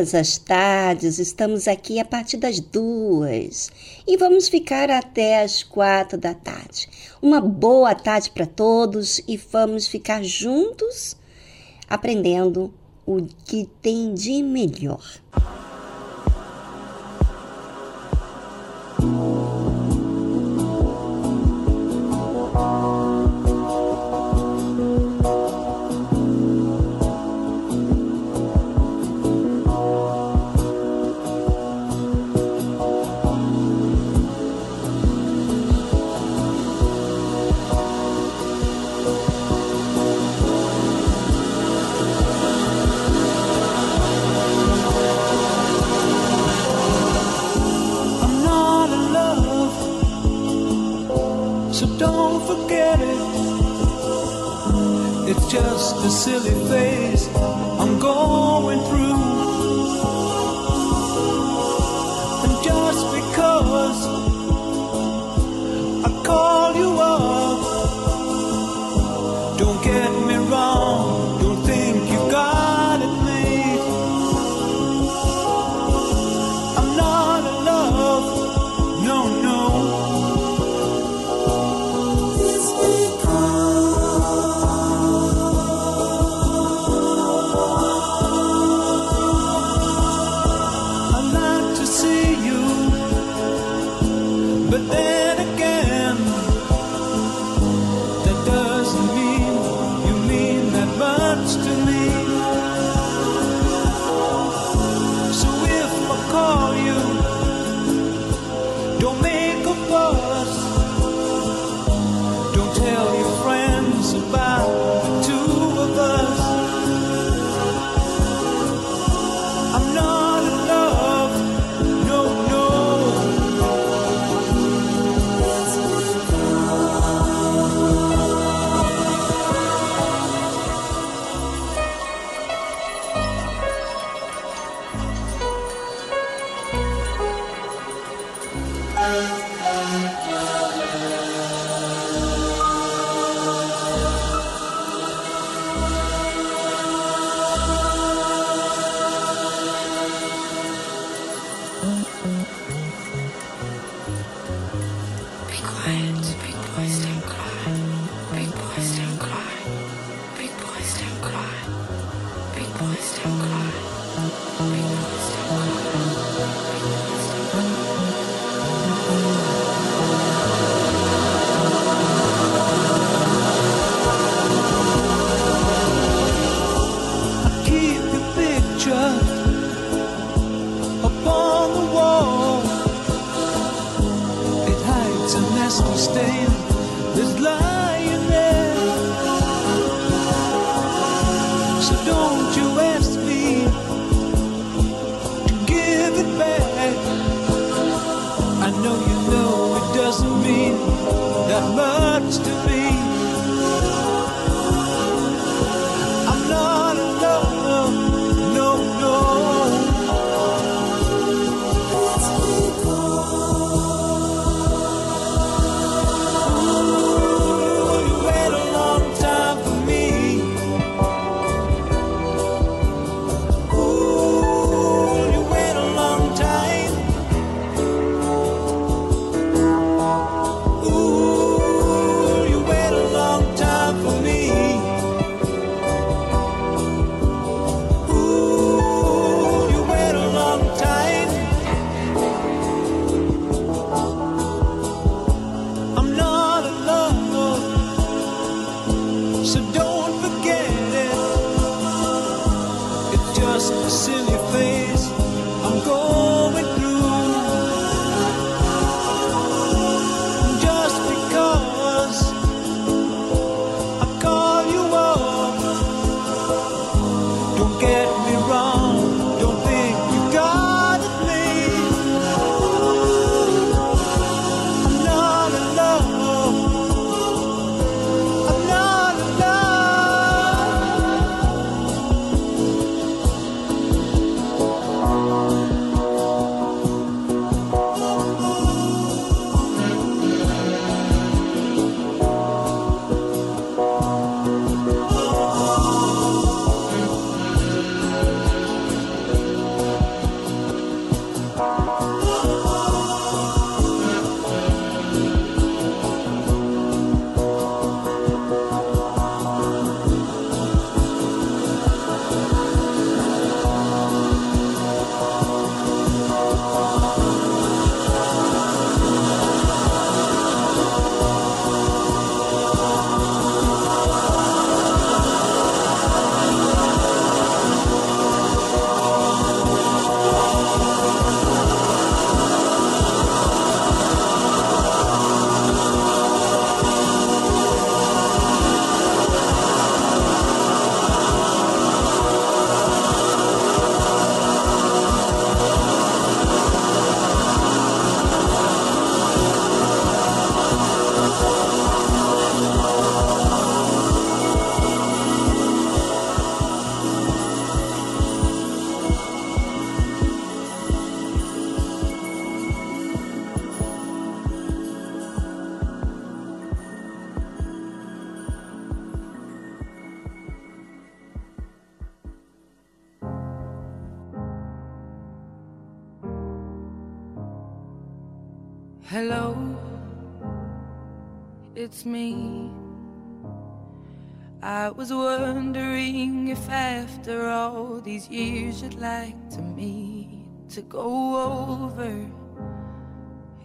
todas as tardes, estamos aqui a partir das duas e vamos ficar até as quatro da tarde. Uma boa tarde para todos e vamos ficar juntos aprendendo o que tem de melhor. It's just a silly face.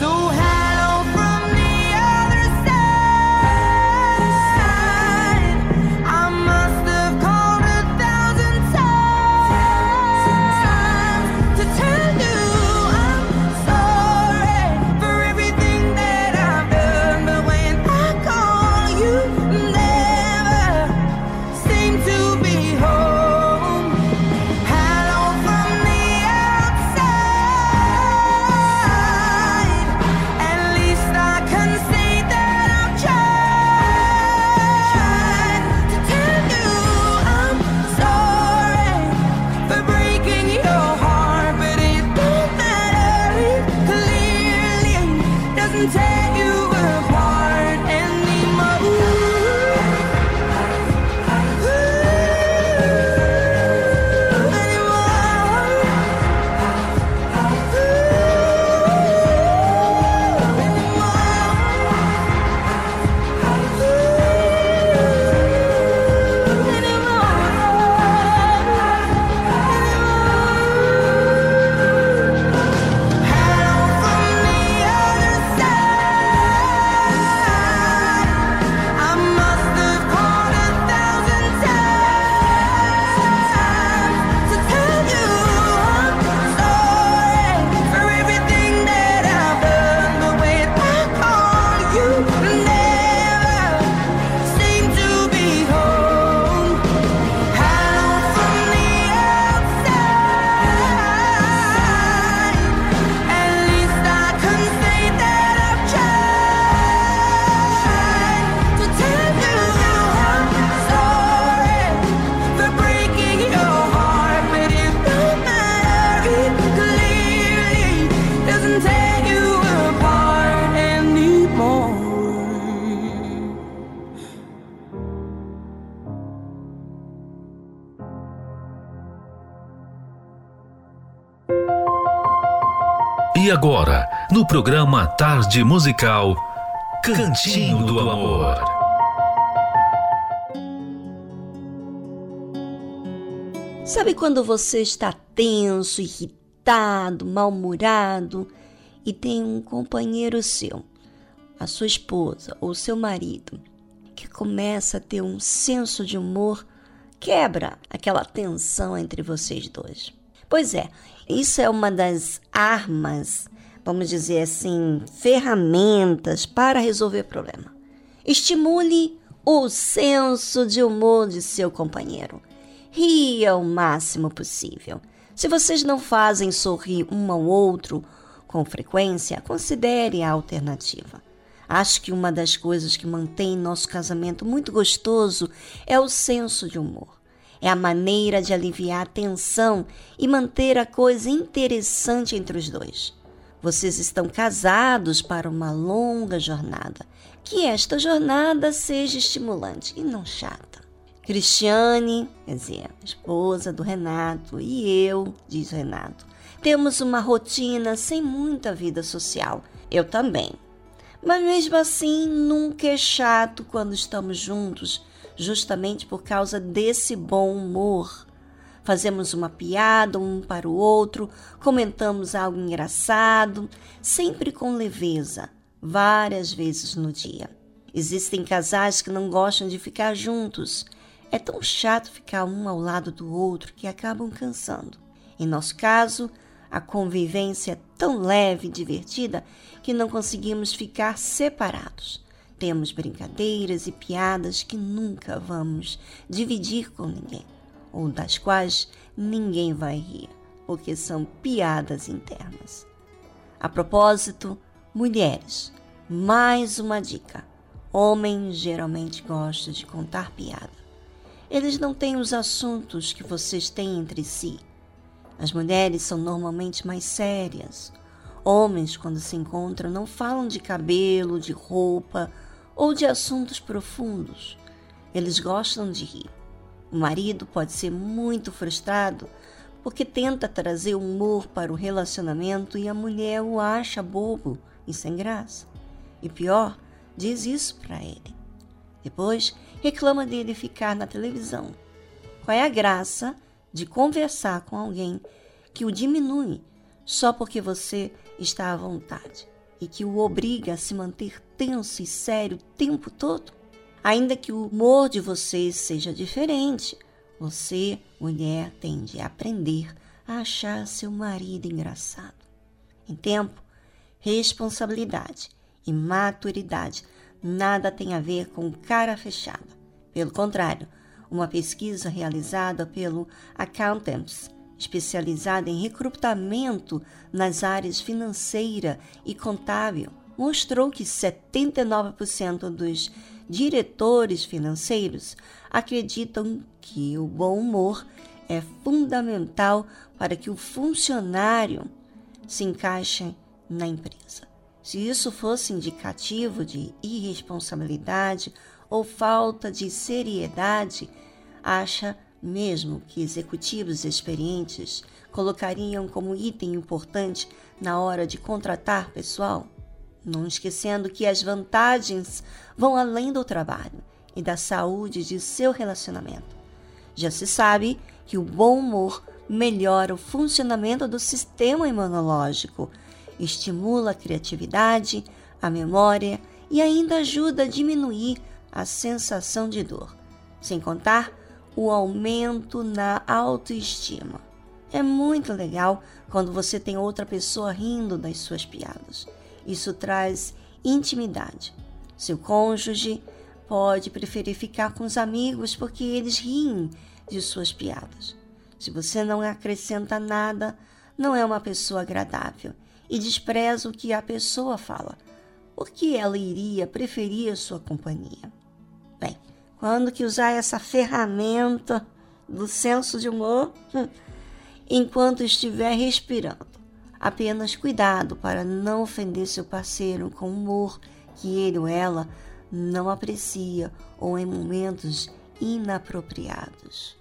So happy. E agora, no programa Tarde Musical, Cantinho do Amor. Sabe quando você está tenso, irritado, mal-humorado e tem um companheiro seu, a sua esposa ou seu marido, que começa a ter um senso de humor, quebra aquela tensão entre vocês dois? Pois é, isso é uma das armas, vamos dizer assim, ferramentas para resolver problema. Estimule o senso de humor de seu companheiro. Ria o máximo possível. Se vocês não fazem sorrir um ao outro com frequência, considere a alternativa. Acho que uma das coisas que mantém nosso casamento muito gostoso é o senso de humor. É a maneira de aliviar a tensão e manter a coisa interessante entre os dois. Vocês estão casados para uma longa jornada. Que esta jornada seja estimulante e não chata. Cristiane, quer dizer, esposa do Renato, e eu, diz Renato, temos uma rotina sem muita vida social. Eu também. Mas mesmo assim, nunca é chato quando estamos juntos, justamente por causa desse bom humor. Fazemos uma piada um para o outro, comentamos algo engraçado, sempre com leveza, várias vezes no dia. Existem casais que não gostam de ficar juntos. É tão chato ficar um ao lado do outro que acabam cansando. Em nosso caso, a convivência é tão leve e divertida que não conseguimos ficar separados. Temos brincadeiras e piadas que nunca vamos dividir com ninguém, ou das quais ninguém vai rir, porque são piadas internas. A propósito, mulheres, mais uma dica. Homem geralmente gosta de contar piada. Eles não têm os assuntos que vocês têm entre si as mulheres são normalmente mais sérias. Homens, quando se encontram, não falam de cabelo, de roupa ou de assuntos profundos. Eles gostam de rir. O marido pode ser muito frustrado porque tenta trazer humor para o relacionamento e a mulher o acha bobo e sem graça. E pior, diz isso para ele. Depois reclama dele ficar na televisão. Qual é a graça de conversar com alguém que o diminui só porque você está à vontade e que o obriga a se manter tenso e sério o tempo todo? Ainda que o humor de vocês seja diferente, você, mulher, tende a aprender a achar seu marido engraçado. Em tempo, responsabilidade e maturidade nada tem a ver com cara fechada. Pelo contrário, uma pesquisa realizada pelo Accountants, especializada em recrutamento nas áreas financeira e contábil, mostrou que 79% dos diretores financeiros acreditam que o bom humor é fundamental para que o funcionário se encaixe na empresa. Se isso fosse indicativo de irresponsabilidade ou falta de seriedade, acha mesmo que executivos experientes colocariam como item importante na hora de contratar pessoal? Não esquecendo que as vantagens vão além do trabalho e da saúde de seu relacionamento. Já se sabe que o bom humor melhora o funcionamento do sistema imunológico, estimula a criatividade, a memória e ainda ajuda a diminuir a sensação de dor, sem contar o aumento na autoestima. É muito legal quando você tem outra pessoa rindo das suas piadas. Isso traz intimidade. Seu cônjuge pode preferir ficar com os amigos porque eles riem de suas piadas. Se você não acrescenta nada, não é uma pessoa agradável e despreza o que a pessoa fala. Por que ela iria preferir a sua companhia? Bem, quando que usar essa ferramenta do senso de humor? Hum, enquanto estiver respirando. Apenas cuidado para não ofender seu parceiro com humor que ele ou ela não aprecia ou em momentos inapropriados.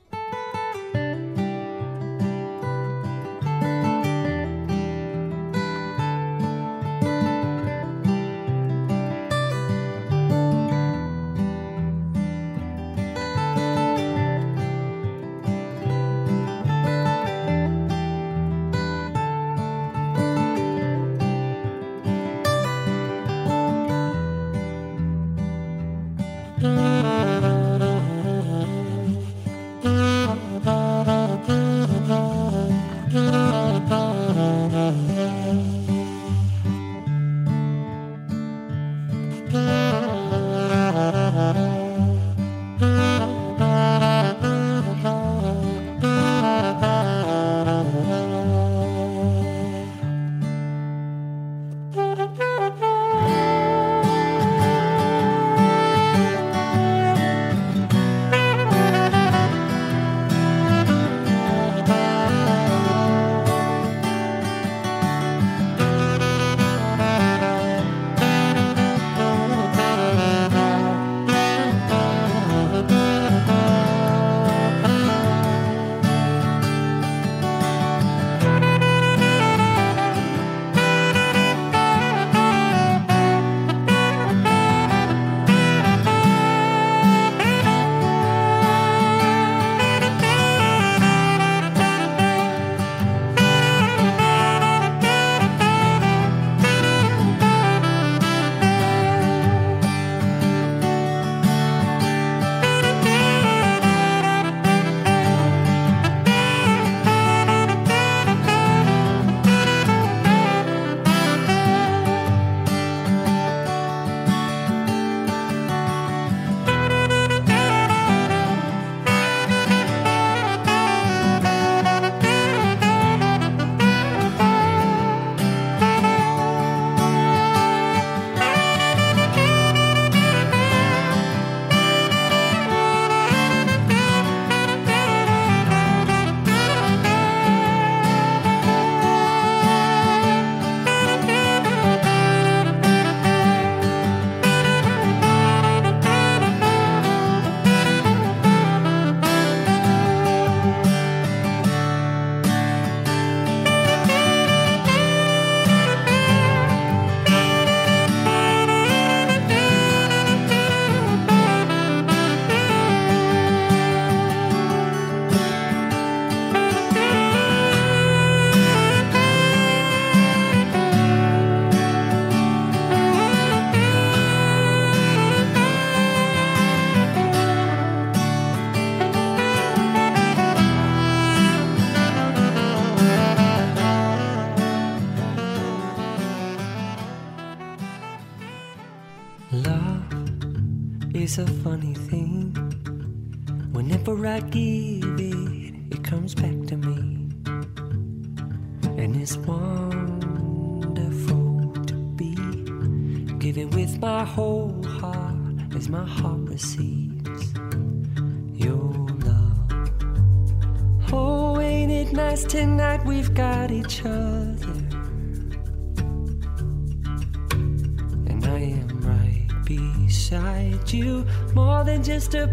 Just a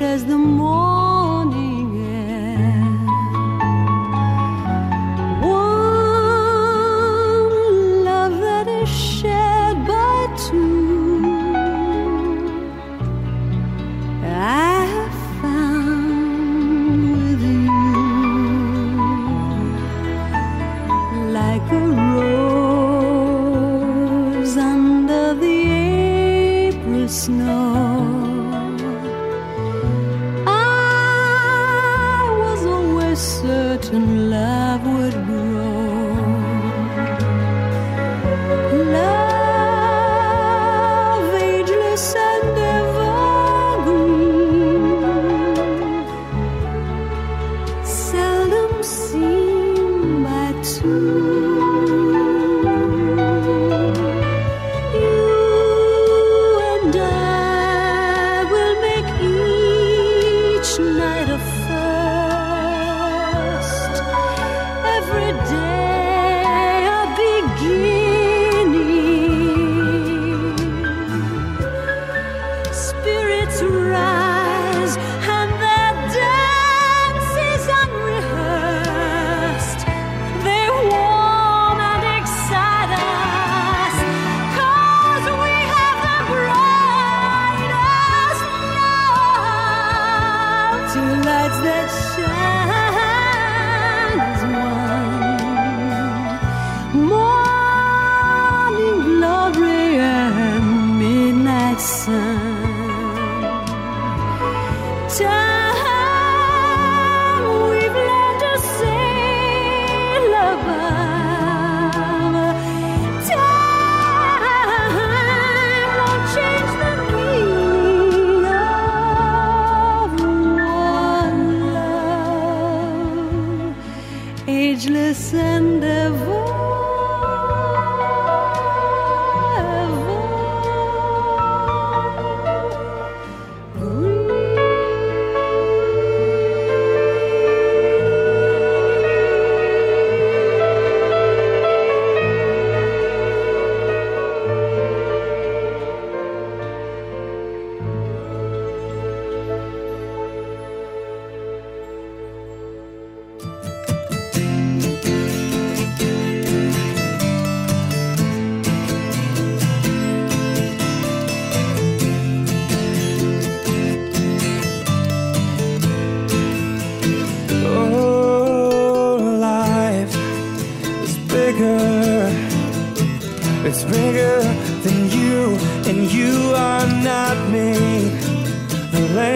as the morning.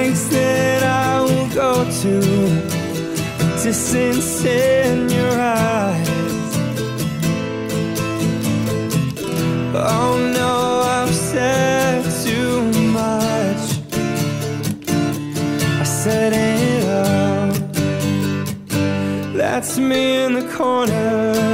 place that I will go to. The distance in your eyes. Oh no, I've said too much. I said it all. That's me in the corner.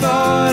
boy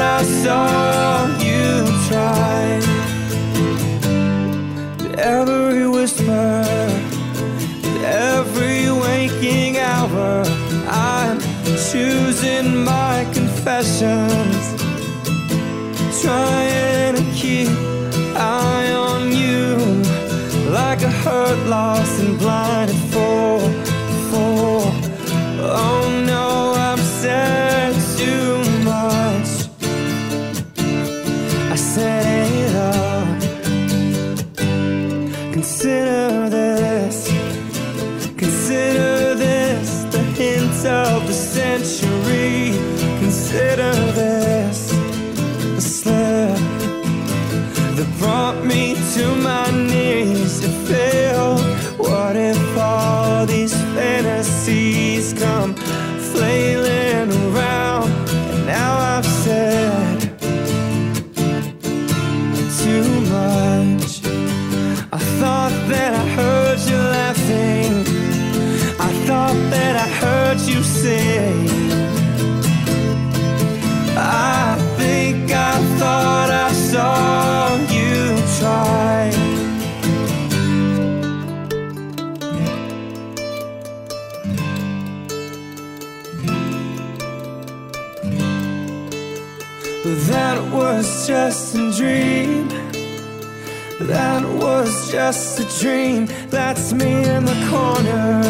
just a dream. That's me in the corner.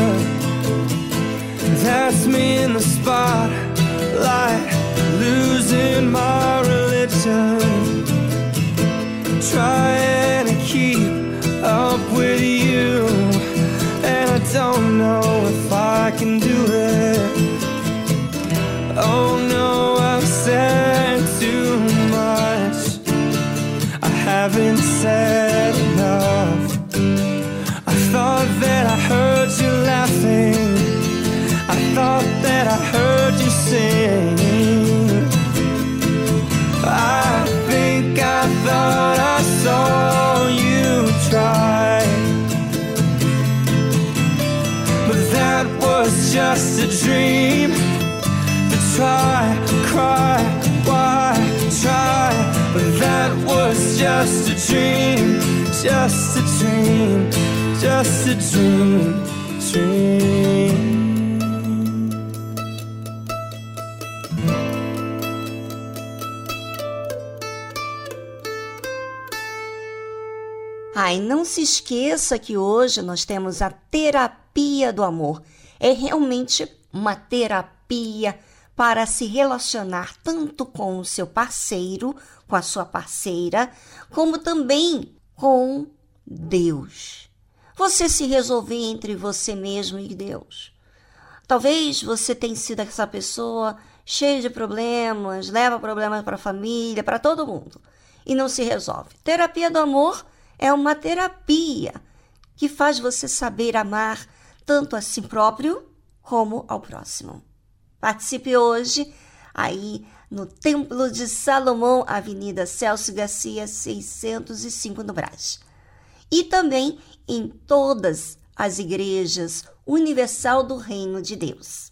That's me in the spotlight. Losing my religion. Trying to keep up with you. And I don't know if I can do it. Dream. To try, cry, why try? But that was just a dream, just a dream, just a dream, dream. Ai, não se esqueça que hoje nós temos a terapia do amor. É realmente uma terapia para se relacionar tanto com o seu parceiro, com a sua parceira, como também com Deus. Você se resolver entre você mesmo e Deus. Talvez você tenha sido essa pessoa cheia de problemas, leva problemas para a família, para todo mundo e não se resolve. Terapia do amor é uma terapia que faz você saber amar tanto a si próprio como ao próximo. Participe hoje aí no Templo de Salomão, Avenida Celso Garcia, 605 no Brás. E também em todas as igrejas universal do Reino de Deus.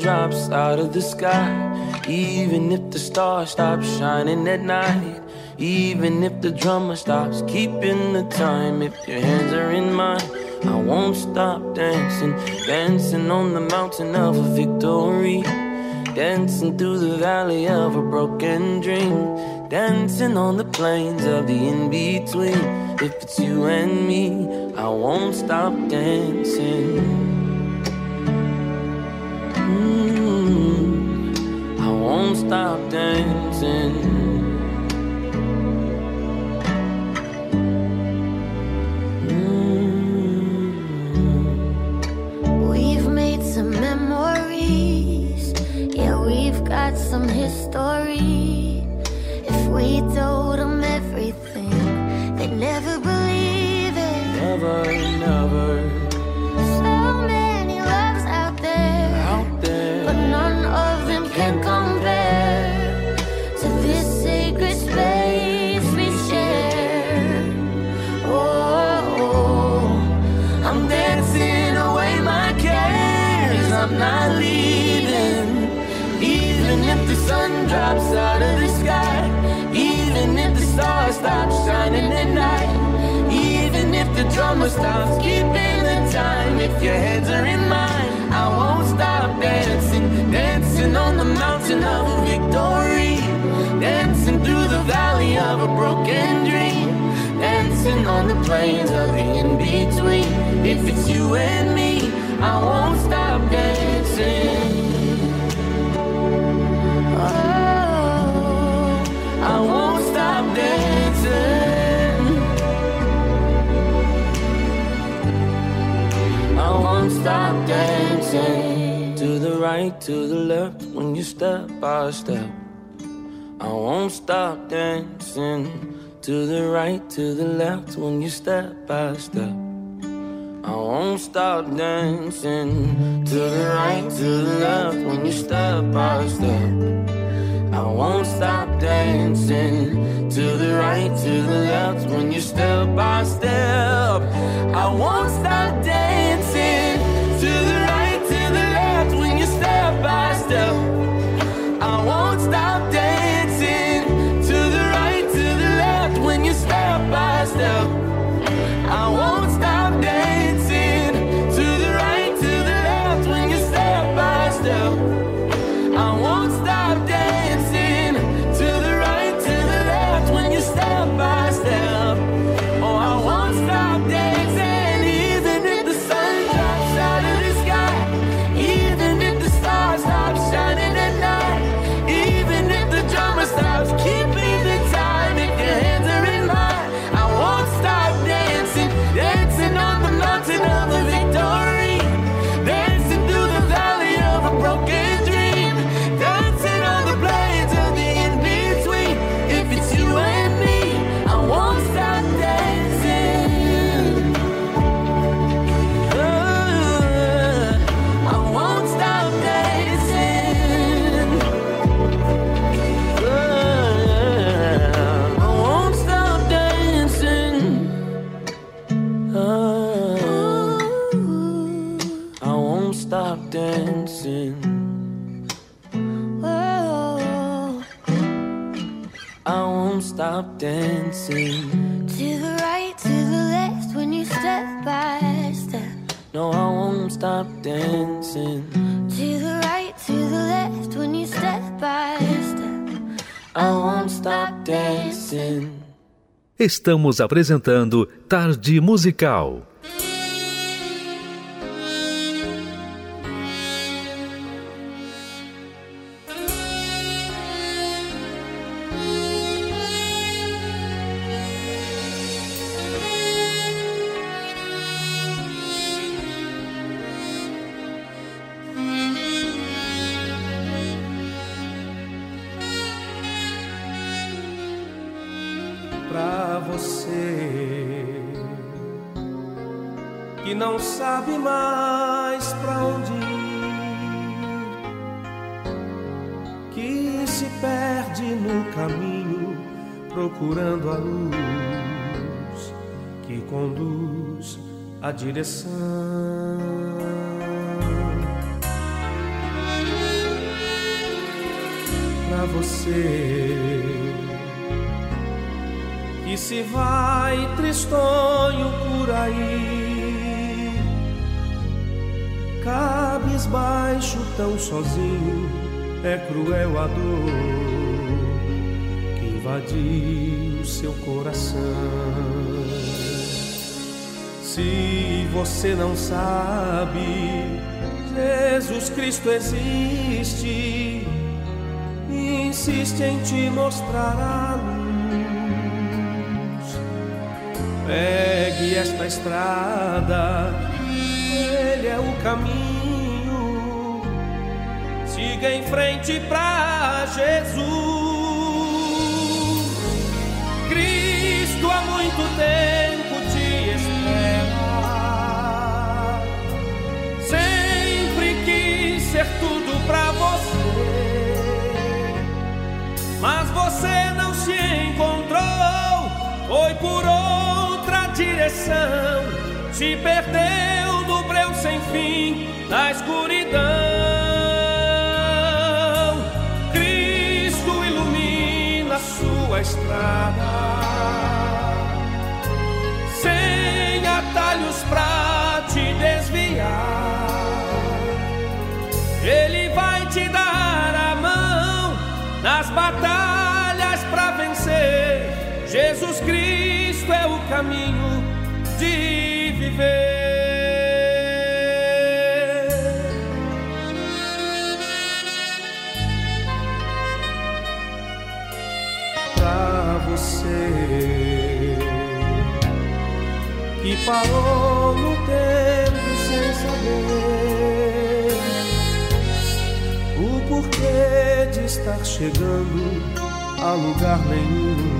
The sun drops out of the sky, even if the stars stop shining at night, even if the drummer stops keeping the time, if your hands are in mine, I won't stop dancing, dancing on the mountain of a victory, dancing through the valley of a broken dream, dancing on the plains of the in between. If it's you and me, I won't stop dancing. Mm, won't stop dancing. We've made some memories. Yeah, we've got some history. If we told them everything, they'd never believe it. Never, never drummer stops keeping the time, if your heads are in mine, I won't stop dancing, dancing on the mountain of a victory, dancing through the valley of a broken dream, dancing on the plains of the in between. If it's you and me, I won't stop dancing. To the right, to the left, when you step by step. I won't stop dancing. To the right, to the left, when you step by step. I won't stop dancing. To the right, to the left, when you step by step. I won't stop dancing to the right, to the left when you step by step. I won't stop dancing stop dancing. to the right, to the left when you step by step. No, I won't stop dancing. To the right, to the left when you step by step. I won't stop dancing. Estamos apresentando Tarde Musical. Sabe, Jesus Cristo existe, insiste em te mostrar a luz. Pegue esta estrada, ele é o caminho. Siga em frente pra Jesus. Cristo há muito tempo direção, se perdeu no breu sem fim, na escuridão. Cristo ilumina sua estrada, sem atalhos pra te desviar. Ele vai te dar a mão nas batalhas pra vencer. Jesus Cristo é o caminho de viver. Pra você que parou no tempo sem saber o porquê de estar chegando a lugar nenhum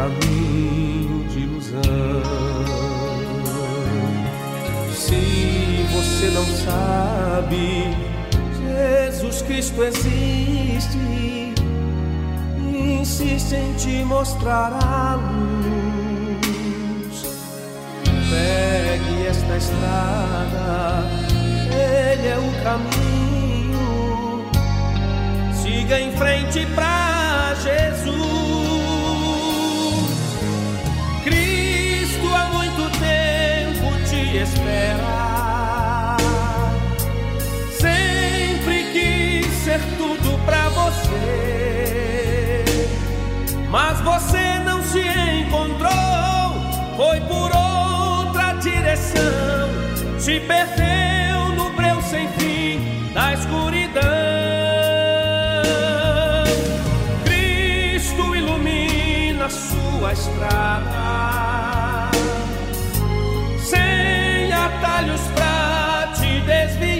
caminho de ilusão. Se você não sabe, Jesus Cristo existe, insiste em te mostrar a luz. Pegue esta estrada, ele é o caminho. Siga em frente pra Jesus. Espera. Sempre quis ser tudo pra você, mas você não se encontrou. Foi por outra direção, se perdeu no breu sem fim da escuridão. Cristo ilumina sua estrada, atalhos pra te desviar.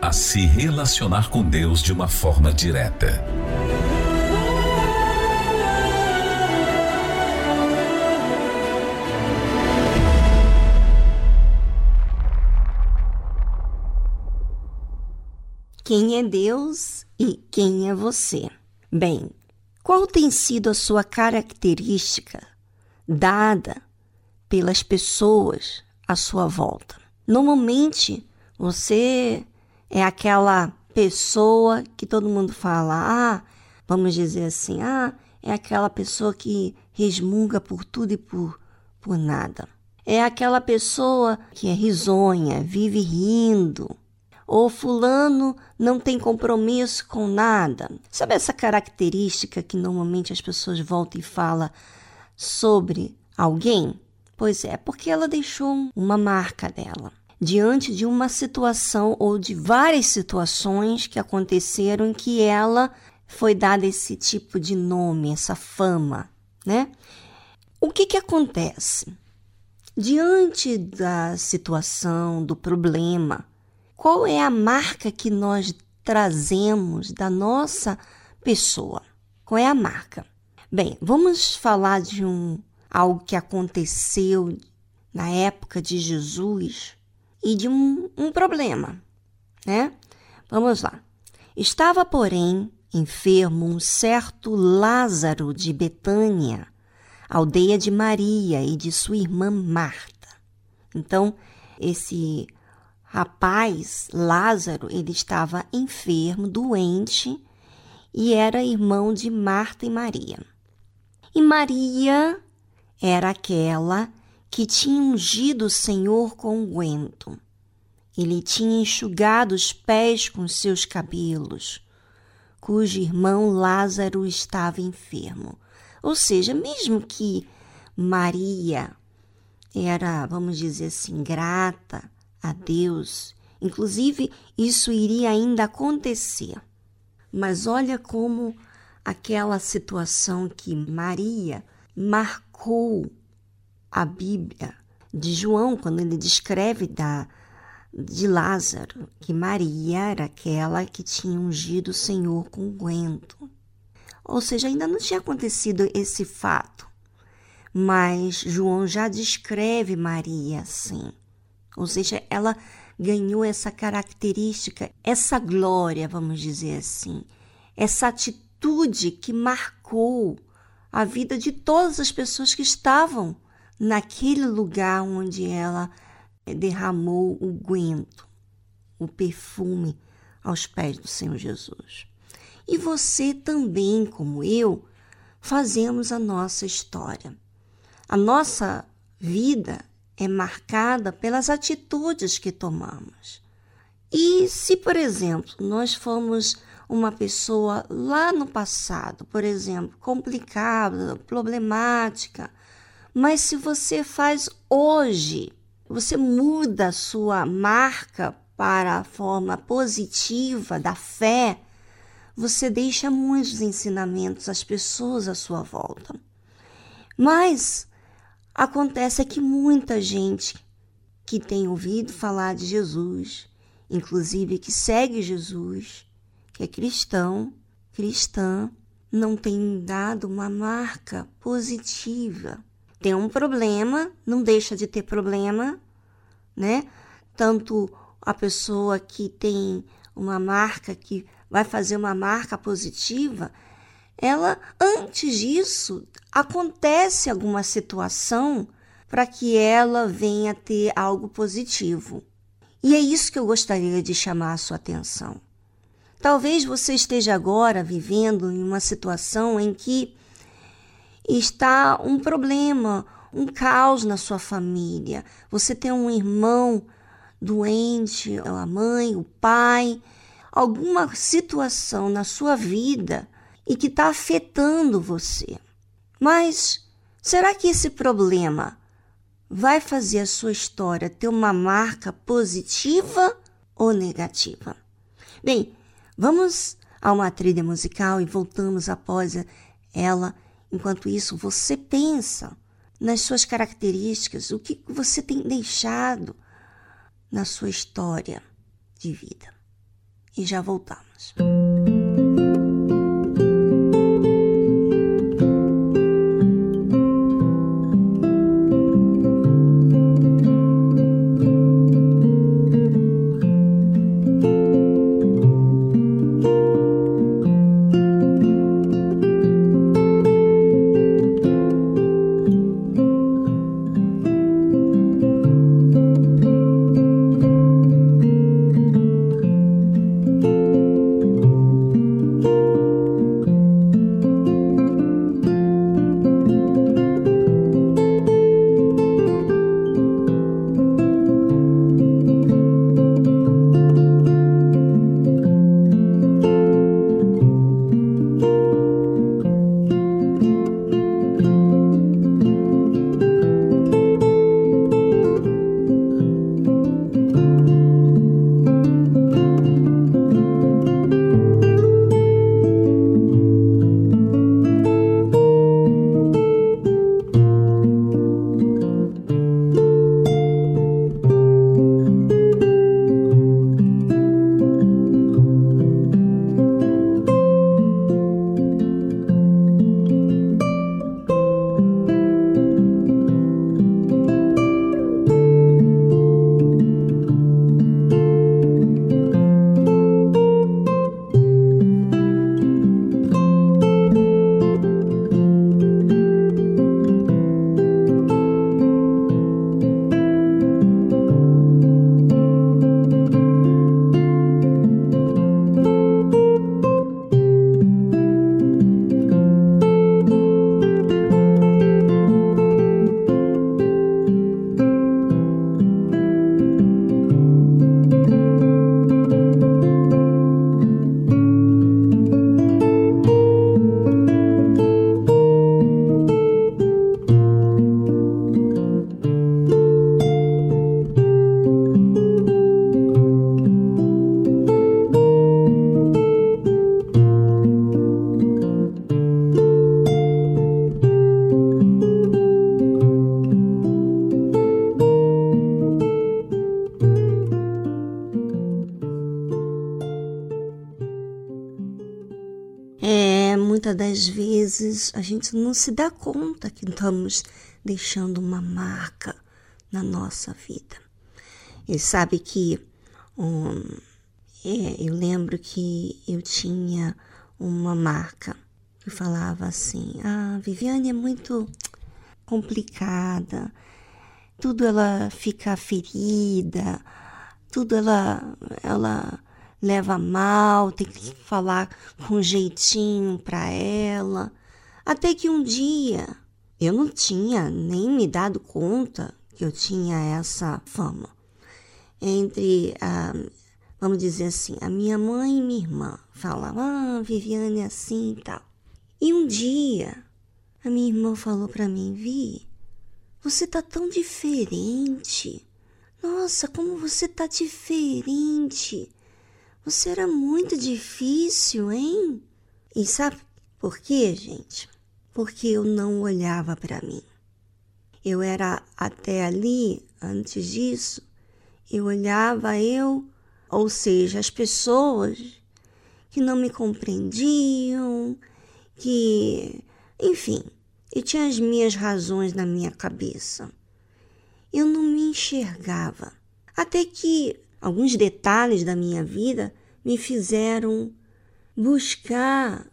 a se relacionar com Deus de uma forma direta. Quem é Deus e quem é você? Bem, qual tem sido a sua característica dada pelas pessoas à sua volta? Normalmente, você é aquela pessoa que todo mundo fala, ah, vamos dizer assim, ah, é aquela pessoa que resmunga por tudo e por, por nada. É aquela pessoa que é risonha, vive rindo. Ou fulano não tem compromisso com nada. Sabe essa característica que normalmente as pessoas voltam e falam sobre alguém? Pois é, porque ela deixou uma marca dela diante de uma situação ou de várias situações que aconteceram em que ela foi dada esse tipo de nome, essa fama, né? O que que acontece? Diante da situação, do problema, qual é a marca que nós trazemos da nossa pessoa? Qual é a marca? Bem, vamos falar de um algo que aconteceu na época de Jesus e de um, um problema, né? Vamos lá. Estava, porém, enfermo um certo Lázaro de Betânia, aldeia de Maria e de sua irmã Marta. Então, esse rapaz, Lázaro, ele estava enfermo, doente, e era irmão de Marta e Maria. E Maria era aquela que tinha ungido o Senhor com unguento. Ele tinha enxugado os pés com seus cabelos, cujo irmão Lázaro estava enfermo. Ou seja, mesmo que Maria era, vamos dizer assim, grata a Deus, inclusive isso iria ainda acontecer. Mas olha como aquela situação que Maria marcou a Bíblia de João, quando ele descreve da, de Lázaro, que Maria era aquela que tinha ungido o Senhor com unguento. Ou seja, ainda não tinha acontecido esse fato, mas João já descreve Maria assim. Ou seja, ela ganhou essa característica, essa glória, vamos dizer assim, essa atitude que marcou a vida de todas as pessoas que estavam naquele lugar onde ela derramou o guento, o perfume aos pés do Senhor Jesus. E você também, como eu, fazemos a nossa história. A nossa vida é marcada pelas atitudes que tomamos. E se, por exemplo, nós fomos uma pessoa lá no passado, por exemplo, complicada, problemática, mas se você faz hoje, você muda a sua marca para a forma positiva da fé, você deixa muitos ensinamentos às pessoas à sua volta. Mas acontece que muita gente que tem ouvido falar de Jesus, inclusive que segue Jesus, que é cristão, cristã, não tem dado uma marca positiva tem um problema, não deixa de ter problema, né? Tanto a pessoa que tem uma marca que vai fazer uma marca positiva, ela antes disso acontece alguma situação para que ela venha ter algo positivo. E é isso que eu gostaria de chamar a sua atenção. Talvez você esteja agora vivendo em uma situação em que está um problema, um caos na sua família. Você tem um irmão doente, a mãe, o pai, alguma situação na sua vida e que está afetando você. Mas será que esse problema vai fazer a sua história ter uma marca positiva ou negativa? Bem, vamos a uma trilha musical e voltamos após ela. Enquanto isso, você pensa nas suas características, o que você tem deixado na sua história de vida. E já voltamos. A gente não se dá conta que estamos deixando uma marca na nossa vida. E sabe que hum, é, eu lembro que eu tinha uma marca que falava assim: Ah, Viviane é muito complicada, tudo ela fica ferida, tudo ela, ela leva mal, tem que falar com jeitinho para ela. Até que um dia eu não tinha nem me dado conta que eu tinha essa fama. Entre, a, vamos dizer assim, a minha mãe e minha irmã falavam, ah, Viviane é assim e tal. E um dia a minha irmã falou para mim, Vi, você tá tão diferente. Nossa, como você tá diferente. Você era muito difícil, hein? E sabe por quê, gente? Porque eu não olhava para mim. Eu era até ali, antes disso, eu olhava eu, ou seja, as pessoas que não me compreendiam, que, enfim, eu tinha as minhas razões na minha cabeça. Eu não me enxergava. Até que alguns detalhes da minha vida me fizeram buscar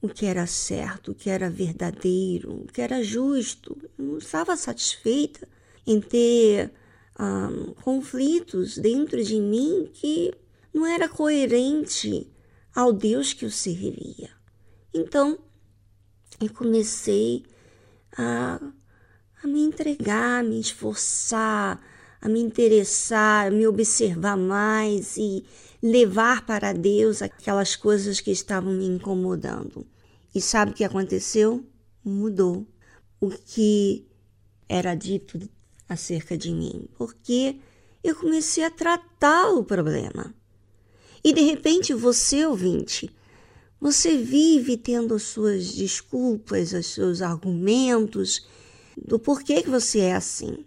o que era certo, o que era verdadeiro, o que era justo. Eu não estava satisfeita em ter um, conflitos dentro de mim que não era coerente ao Deus que eu servia. Então, eu comecei a, a me entregar, a me esforçar, a me interessar, a me observar mais e levar para Deus aquelas coisas que estavam me incomodando. E sabe o que aconteceu? Mudou o que era dito acerca de mim, porque eu comecei a tratar o problema. E de repente você, ouvinte, você vive tendo as suas desculpas, os seus argumentos do porquê que você é assim.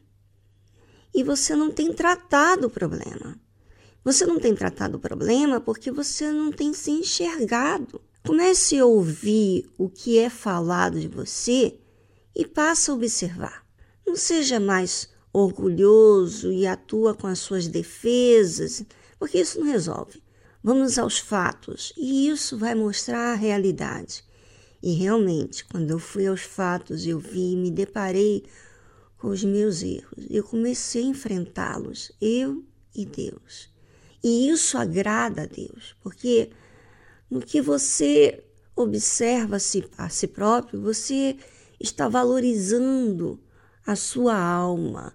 E você não tem tratado o problema. Você não tem tratado o problema porque você não tem se enxergado. Comece a ouvir o que é falado de você e passe a observar. Não seja mais orgulhoso e atua com as suas defesas, porque isso não resolve. Vamos aos fatos e isso vai mostrar a realidade. E realmente, quando eu fui aos fatos, eu vi e me deparei com os meus erros. Eu comecei a enfrentá-los, eu e Deus. E isso agrada a Deus, porque no que você observa -se a si próprio, você está valorizando a sua alma.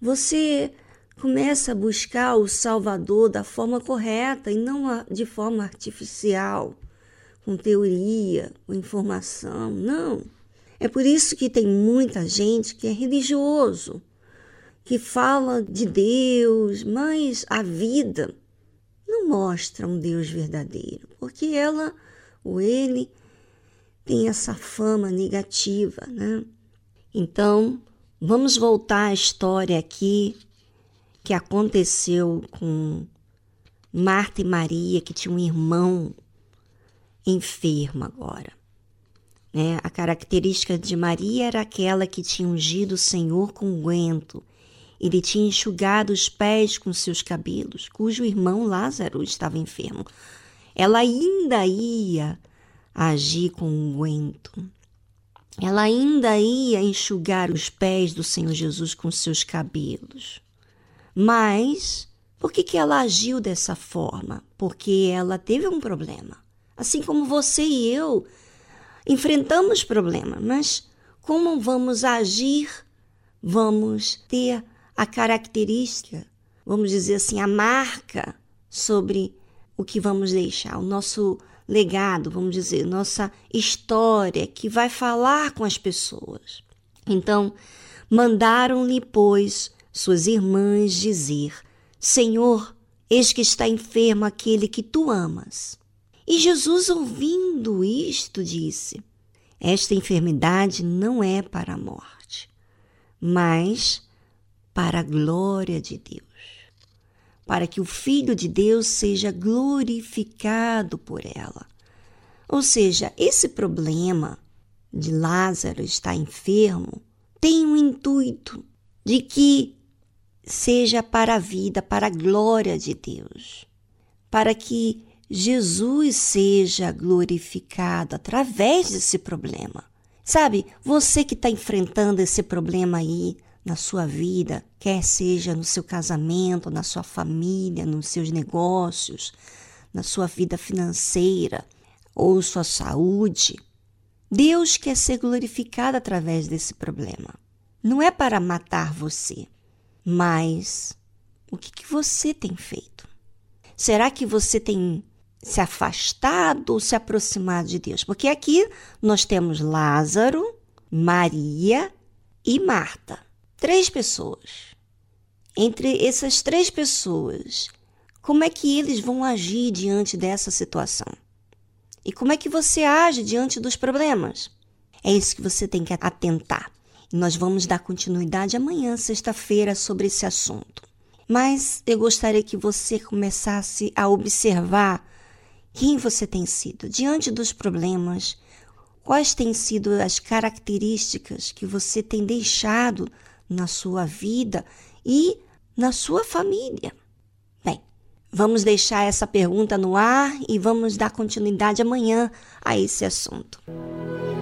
Você começa a buscar o Salvador da forma correta e não de forma artificial, com teoria, com informação. Não. É por isso que tem muita gente que é religioso, que fala de Deus, mas a vida não mostra um Deus verdadeiro, porque ela ou ele tem essa fama negativa, né? Então, vamos voltar à história aqui que aconteceu com Marta e Maria, que tinha um irmão enfermo agora. Né? A característica de Maria era aquela que tinha ungido o Senhor com unguento. Ele tinha enxugado os pés com seus cabelos, cujo irmão Lázaro estava enfermo. Ela ainda ia agir com unguento. Ela ainda ia enxugar os pés do Senhor Jesus com seus cabelos. Mas por que, que ela agiu dessa forma? Porque ela teve um problema. Assim como você e eu enfrentamos problemas, mas como vamos agir, vamos ter a característica, vamos dizer assim, a marca sobre o que vamos deixar, o nosso legado, vamos dizer, nossa história que vai falar com as pessoas. Então, mandaram-lhe, pois, suas irmãs dizer: Senhor, eis que está enfermo aquele que tu amas. E Jesus, ouvindo isto, disse: Esta enfermidade não é para a morte, mas para a glória de Deus, para que o Filho de Deus seja glorificado por ela. Ou seja, esse problema de Lázaro estar enfermo tem o um intuito de que seja para a vida, para a glória de Deus, para que Jesus seja glorificado através desse problema. Sabe, você que está enfrentando esse problema aí na sua vida, quer seja no seu casamento, na sua família, nos seus negócios, na sua vida financeira ou sua saúde, Deus quer ser glorificado através desse problema. Não é para matar você, mas o que, que você tem feito? Será que você tem se afastado ou se aproximado de Deus? Porque aqui nós temos Lázaro, Maria e Marta. Três pessoas. Entre essas três pessoas, como é que eles vão agir diante dessa situação? E como é que você age diante dos problemas? É isso que você tem que atentar. E nós vamos dar continuidade amanhã, sexta-feira, sobre esse assunto. Mas eu gostaria que você começasse a observar quem você tem sido diante dos problemas, quais têm sido as características que você tem deixado na sua vida e na sua família. Bem, vamos deixar essa pergunta no ar e vamos dar continuidade amanhã a esse assunto. digo,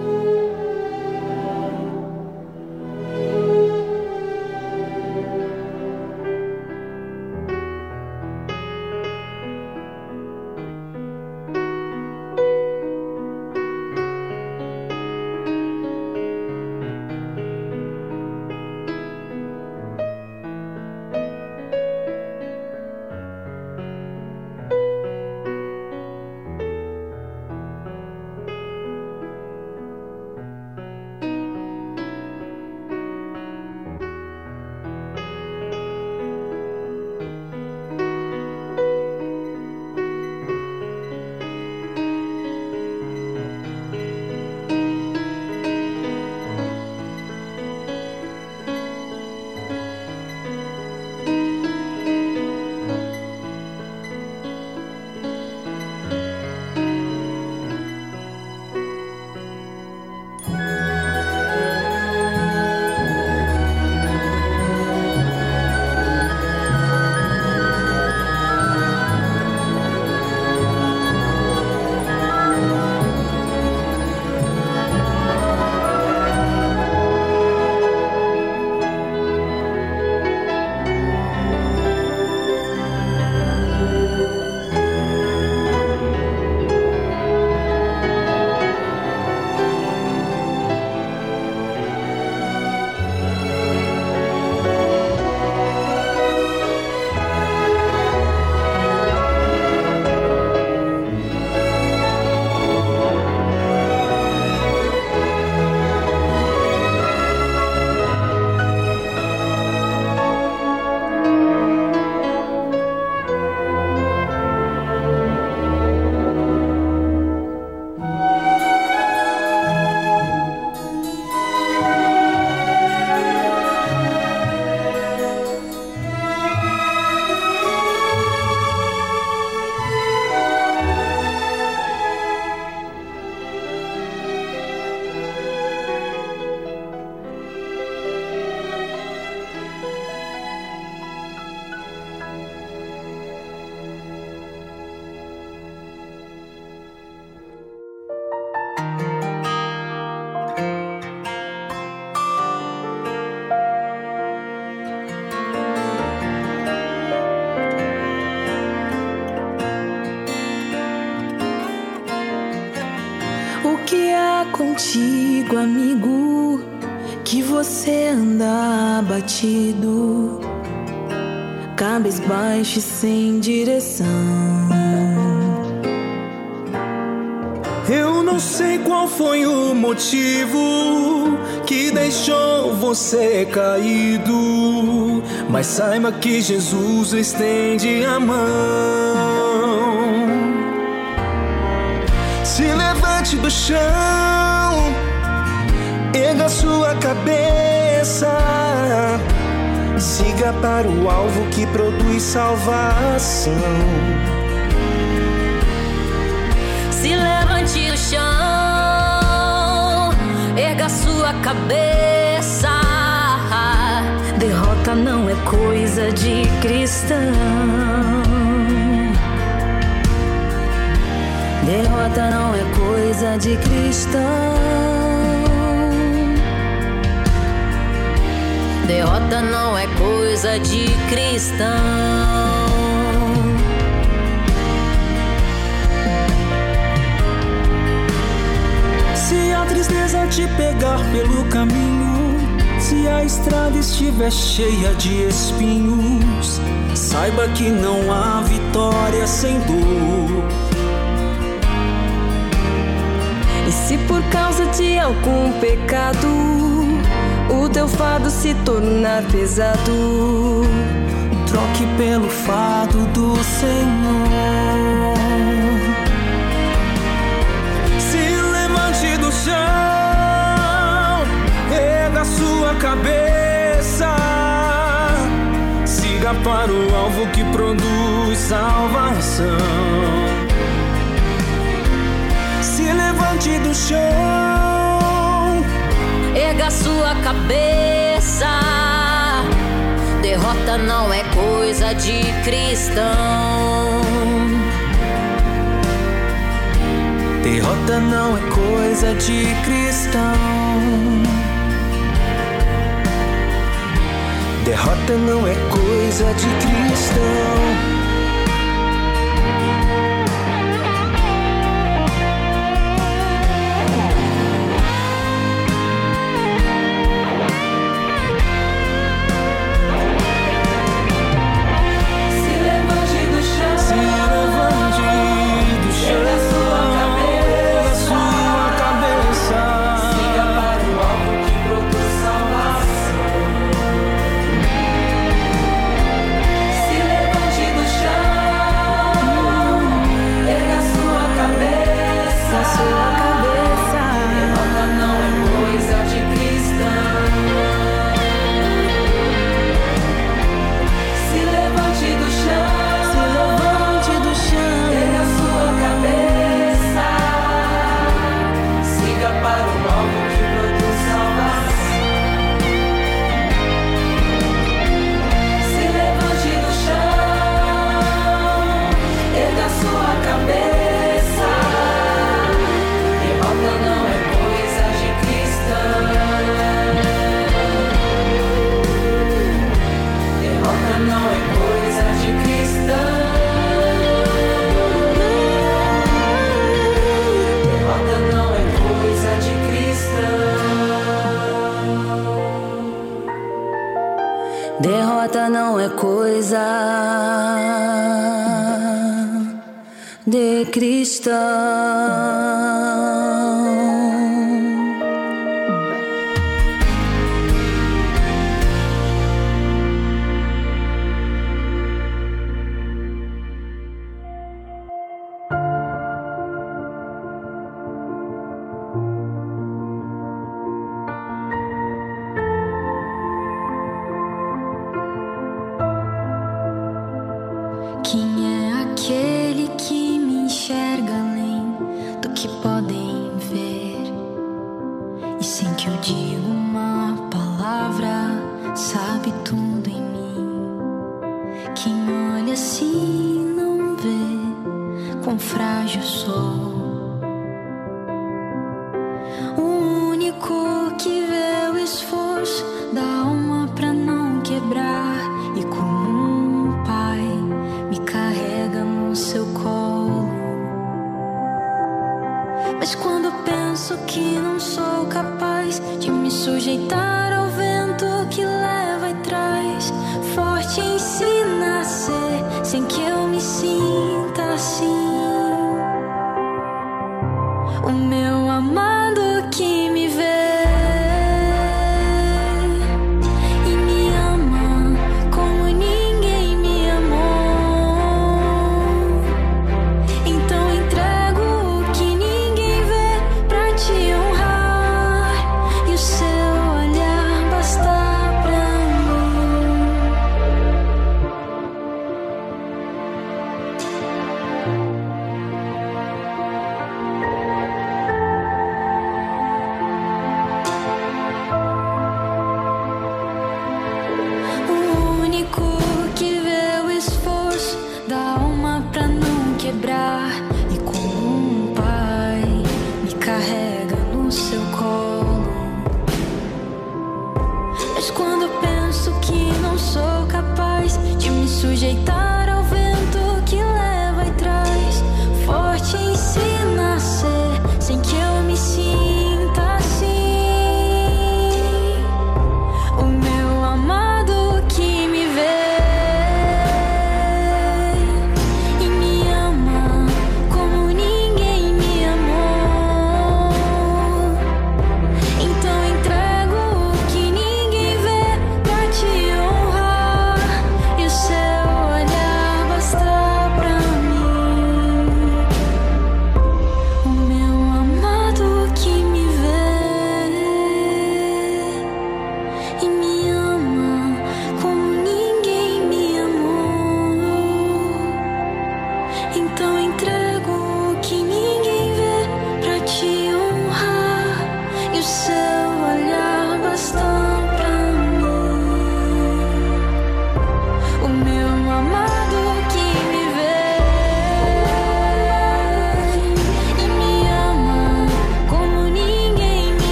abatido, cabisbaixo e sem direção. Eu não sei qual foi o motivo que deixou você caído, mas saiba que Jesus estende a mão. Se levante do chão, siga para o alvo que produz salvação. Se levante do chão, erga sua cabeça. Derrota não é coisa de cristão. Derrota não é coisa de cristão. Derrota não é coisa de cristão. Se a tristeza te pegar pelo caminho, se a estrada estiver cheia de espinhos, saiba que não há vitória sem dor. E se por causa de algum pecado o teu fardo se tornar pesado, Troque pelo fado do Senhor. Se levante do chão, erga sua cabeça, siga para o alvo que produz salvação. Se levante do chão. Erga sua cabeça. Derrota não é coisa de cristão. Derrota não é coisa de cristão. Derrota não é coisa de cristão. Não é coisa de cristão.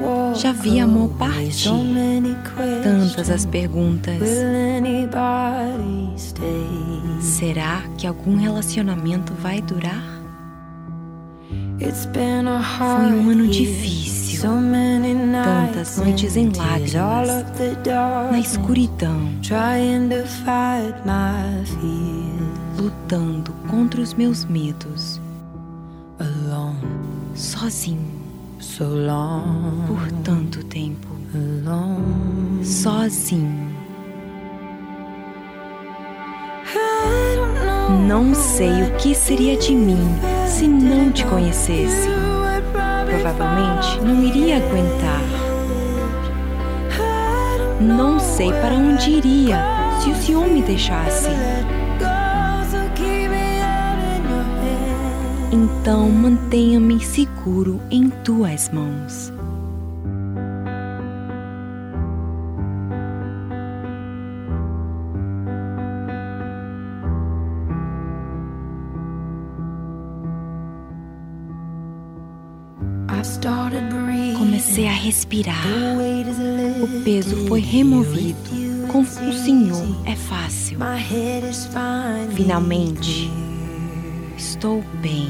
Walk já vi amor partir. Tantas as perguntas. Será que algum relacionamento vai durar? It's been a Foi hard um ano difícil. Tantas noites em lágrimas, na escuridão, Trying to fight my fears. Lutando contra os meus medos, sozinho, por tanto tempo, sozinho. Não sei o que seria de mim se não te conhecesse. Provavelmente não iria aguentar. Não sei para onde iria se o Senhor me deixasse. Então mantenha-me seguro em tuas mãos. Comecei a respirar. O peso foi removido. Com o Senhor é fácil. Finalmente, estou bem.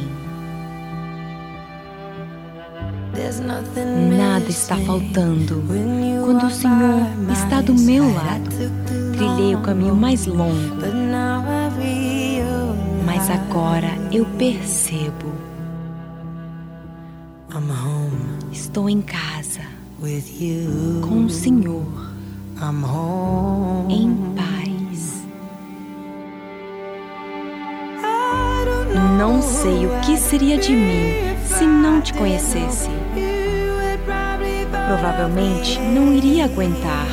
Nada está faltando. Quando o Senhor está do meu lado, trilhei o caminho mais longo, mas agora eu percebo. I'm home Estou em casa com o Senhor, em paz. Não sei o que seria de mim se não te conhecesse. Provavelmente não iria aguentar.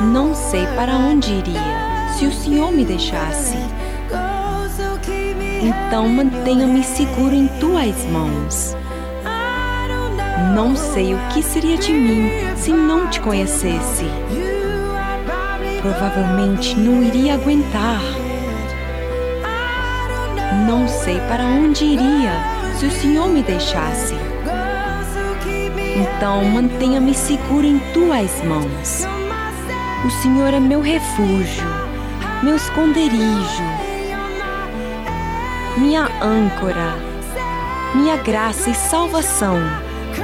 Não sei para onde iria se o Senhor me deixasse. Então mantenha-me seguro em tuas mãos. Não sei o que seria de mim se não te conhecesse. Provavelmente não iria aguentar. Não sei para onde iria se o Senhor me deixasse. Então mantenha-me seguro em tuas mãos. O Senhor é meu refúgio, meu esconderijo, minha âncora, minha graça e salvação.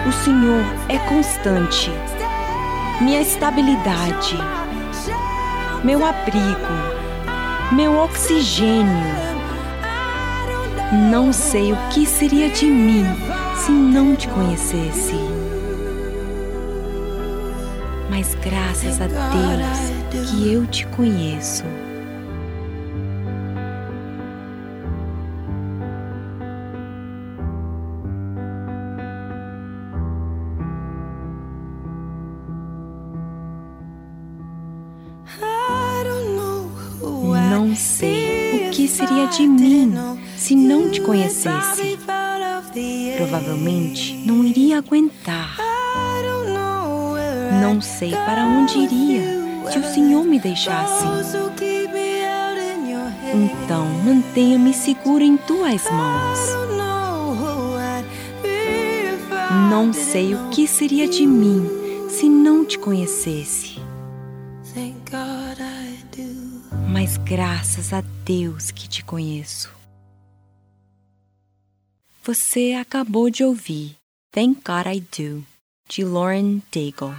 O Senhor é constante, minha estabilidade, meu abrigo, meu oxigênio. Não sei o que seria de mim se não te conhecesse. Mas graças a Deus que eu te conheço. Conhecesse. Provavelmente não iria aguentar. Não sei para onde iria se o Senhor me deixasse. Então mantenha-me seguro em tuas mãos. Não sei o que seria de mim se não te conhecesse. Mas graças a Deus que te conheço. Você acabou de ouvir Thank God I Do, de Lauren Daigle.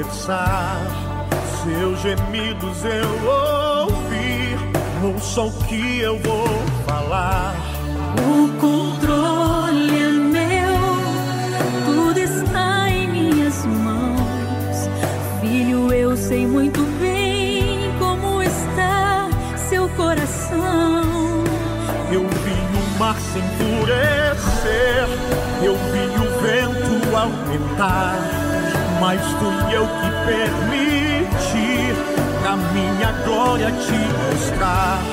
Conversar. Seus gemidos eu ouvi, ouça o que eu vou falar. O controle é meu, tudo está em minhas mãos. Filho, eu sei muito bem como está seu coração. Eu vi o mar se enfurecer, eu vi o vento aumentar, mas fui eu que permiti a minha glória te mostrar.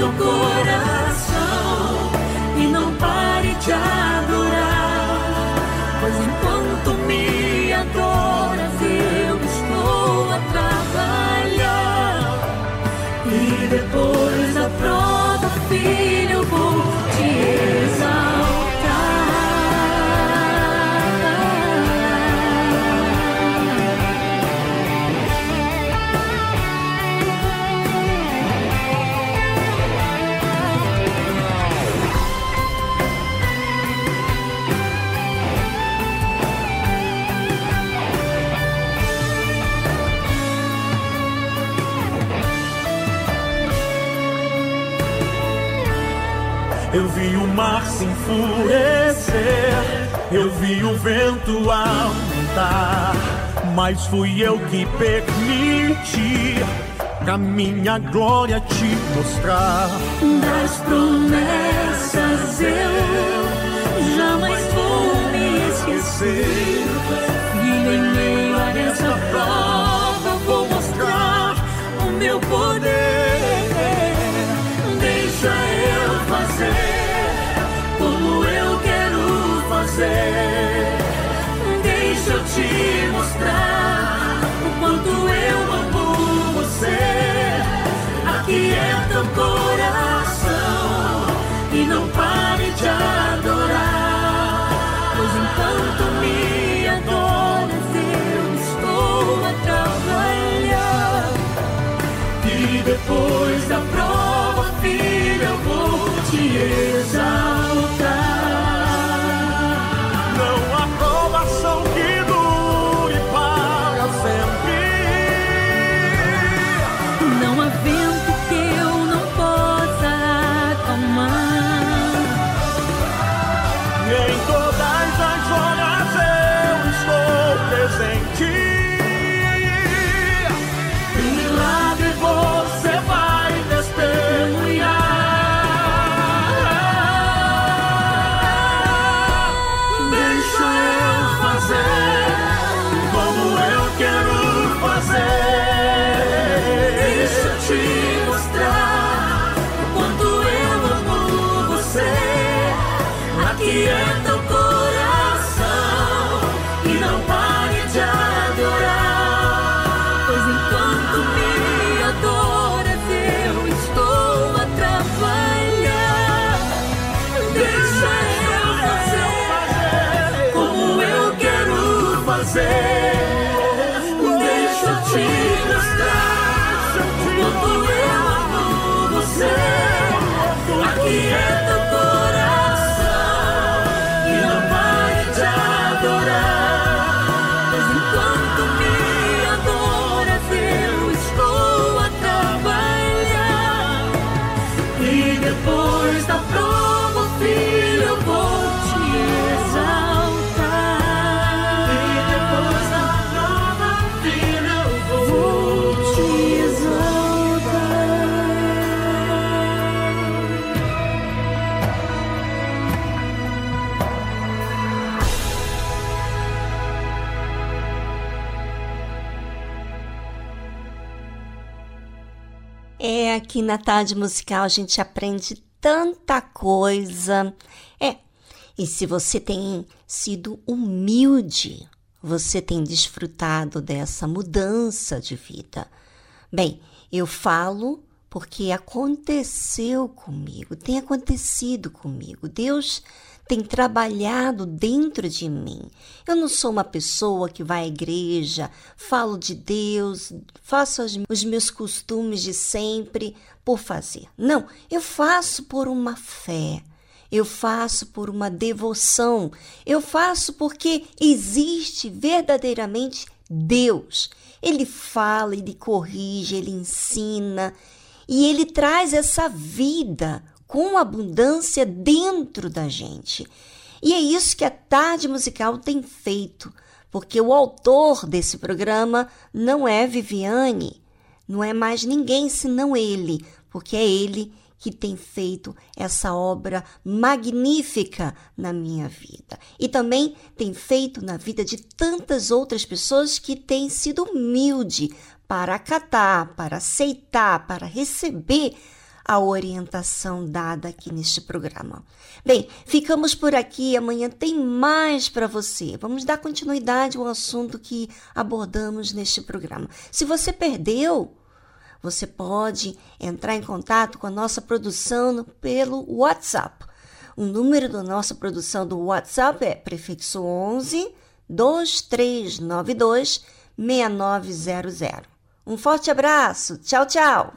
O coração e não pare de adorar. Pois enquanto me adoras, eu estou a trabalhar. E depois da prova, filho, Eu vi o mar se enfurecer, eu vi o vento aumentar, mas fui eu que permiti a minha glória te mostrar. Das promessas eu jamais vou me esquecer. Filho, em meio a essa prova, vou mostrar o meu poder. te mostrar o quanto eu amo você. Aquieta é o coração e não pare de adorar. Pois enquanto me adoras, eu estou a trabalhar. E depois da prova, filha, eu vou te exaltar. quieto aqui na tarde musical a gente aprende tanta coisa. É, e se você tem sido humilde, você tem desfrutado dessa mudança de vida. Bem, eu falo porque aconteceu comigo, tem acontecido comigo. Deus tem trabalhado dentro de mim. Eu não sou uma pessoa que vai à igreja, falo de Deus, faço os meus costumes de sempre por fazer. Não, eu faço por uma fé. Eu faço por uma devoção. Eu faço porque existe verdadeiramente Deus. Ele fala, ele corrige, ele ensina e ele traz essa vida com abundância dentro da gente. E é isso que a Tarde Musical tem feito, porque o autor desse programa não é Viviane, não é mais ninguém senão ele, porque é ele que tem feito essa obra magnífica na minha vida. E também tem feito na vida de tantas outras pessoas que têm sido humilde para acatar, para aceitar, para receber a orientação dada aqui neste programa. Bem, ficamos por aqui. Amanhã tem mais para você. Vamos dar continuidade ao assunto que abordamos neste programa. Se você perdeu, você pode entrar em contato com a nossa produção pelo WhatsApp. O número da nossa produção do WhatsApp é prefixo 11 2392 6900. Um forte abraço. Tchau, tchau.